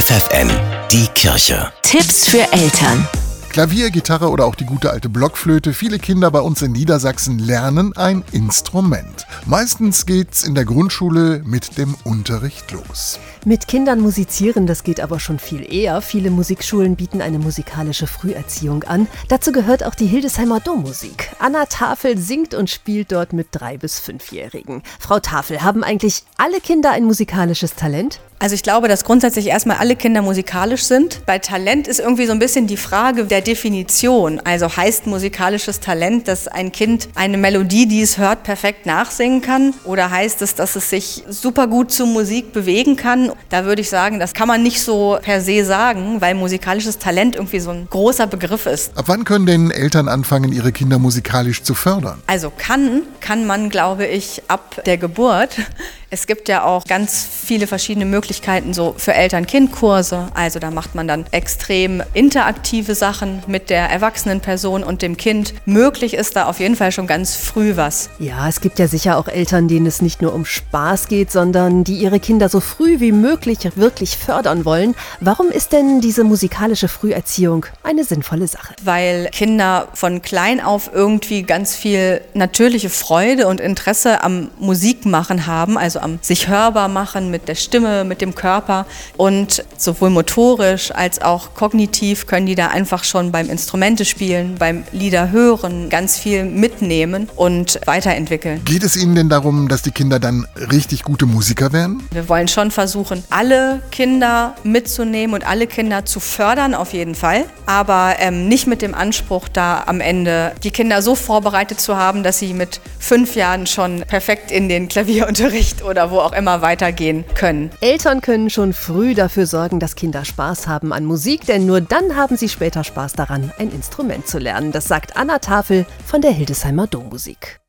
FFN, die Kirche. Tipps für Eltern. Klavier, Gitarre oder auch die gute alte Blockflöte. Viele Kinder bei uns in Niedersachsen lernen ein Instrument. Meistens geht's in der Grundschule mit dem Unterricht los. Mit Kindern musizieren, das geht aber schon viel eher. Viele Musikschulen bieten eine musikalische Früherziehung an. Dazu gehört auch die Hildesheimer Dommusik. Anna Tafel singt und spielt dort mit drei bis fünfjährigen. Frau Tafel, haben eigentlich alle Kinder ein musikalisches Talent? Also ich glaube, dass grundsätzlich erstmal alle Kinder musikalisch sind. Bei Talent ist irgendwie so ein bisschen die Frage der Definition. Also heißt musikalisches Talent, dass ein Kind eine Melodie, die es hört, perfekt nachsingen kann? Oder heißt es, dass es sich super gut zu Musik bewegen kann? Da würde ich sagen, das kann man nicht so per se sagen, weil musikalisches Talent irgendwie so ein großer Begriff ist. Ab wann können denn Eltern anfangen, ihre Kinder musikalisch zu fördern? Also kann, kann man, glaube ich, ab der Geburt. Es gibt ja auch ganz viele verschiedene Möglichkeiten so für Eltern-Kind-Kurse. Also da macht man dann extrem interaktive Sachen mit der erwachsenen Person und dem Kind. Möglich ist da auf jeden Fall schon ganz früh was. Ja, es gibt ja sicher auch Eltern, denen es nicht nur um Spaß geht, sondern die ihre Kinder so früh wie möglich wirklich fördern wollen. Warum ist denn diese musikalische Früherziehung eine sinnvolle Sache? Weil Kinder von klein auf irgendwie ganz viel natürliche Freude und Interesse am Musikmachen haben, also am sich hörbar machen mit der Stimme, mit dem Körper. Und sowohl motorisch als auch kognitiv können die da einfach schon beim Instrumente spielen, beim Lieder hören, ganz viel mitnehmen und weiterentwickeln. Geht es Ihnen denn darum, dass die Kinder dann richtig gute Musiker werden? Wir wollen schon versuchen, alle Kinder mitzunehmen und alle Kinder zu fördern, auf jeden Fall. Aber ähm, nicht mit dem Anspruch, da am Ende die Kinder so vorbereitet zu haben, dass sie mit fünf Jahren schon perfekt in den Klavierunterricht oder wo auch immer weitergehen können. Eltern können schon früh dafür sorgen, dass Kinder Spaß haben an Musik, denn nur dann haben sie später Spaß daran, ein Instrument zu lernen. Das sagt Anna Tafel von der Hildesheimer Dommusik.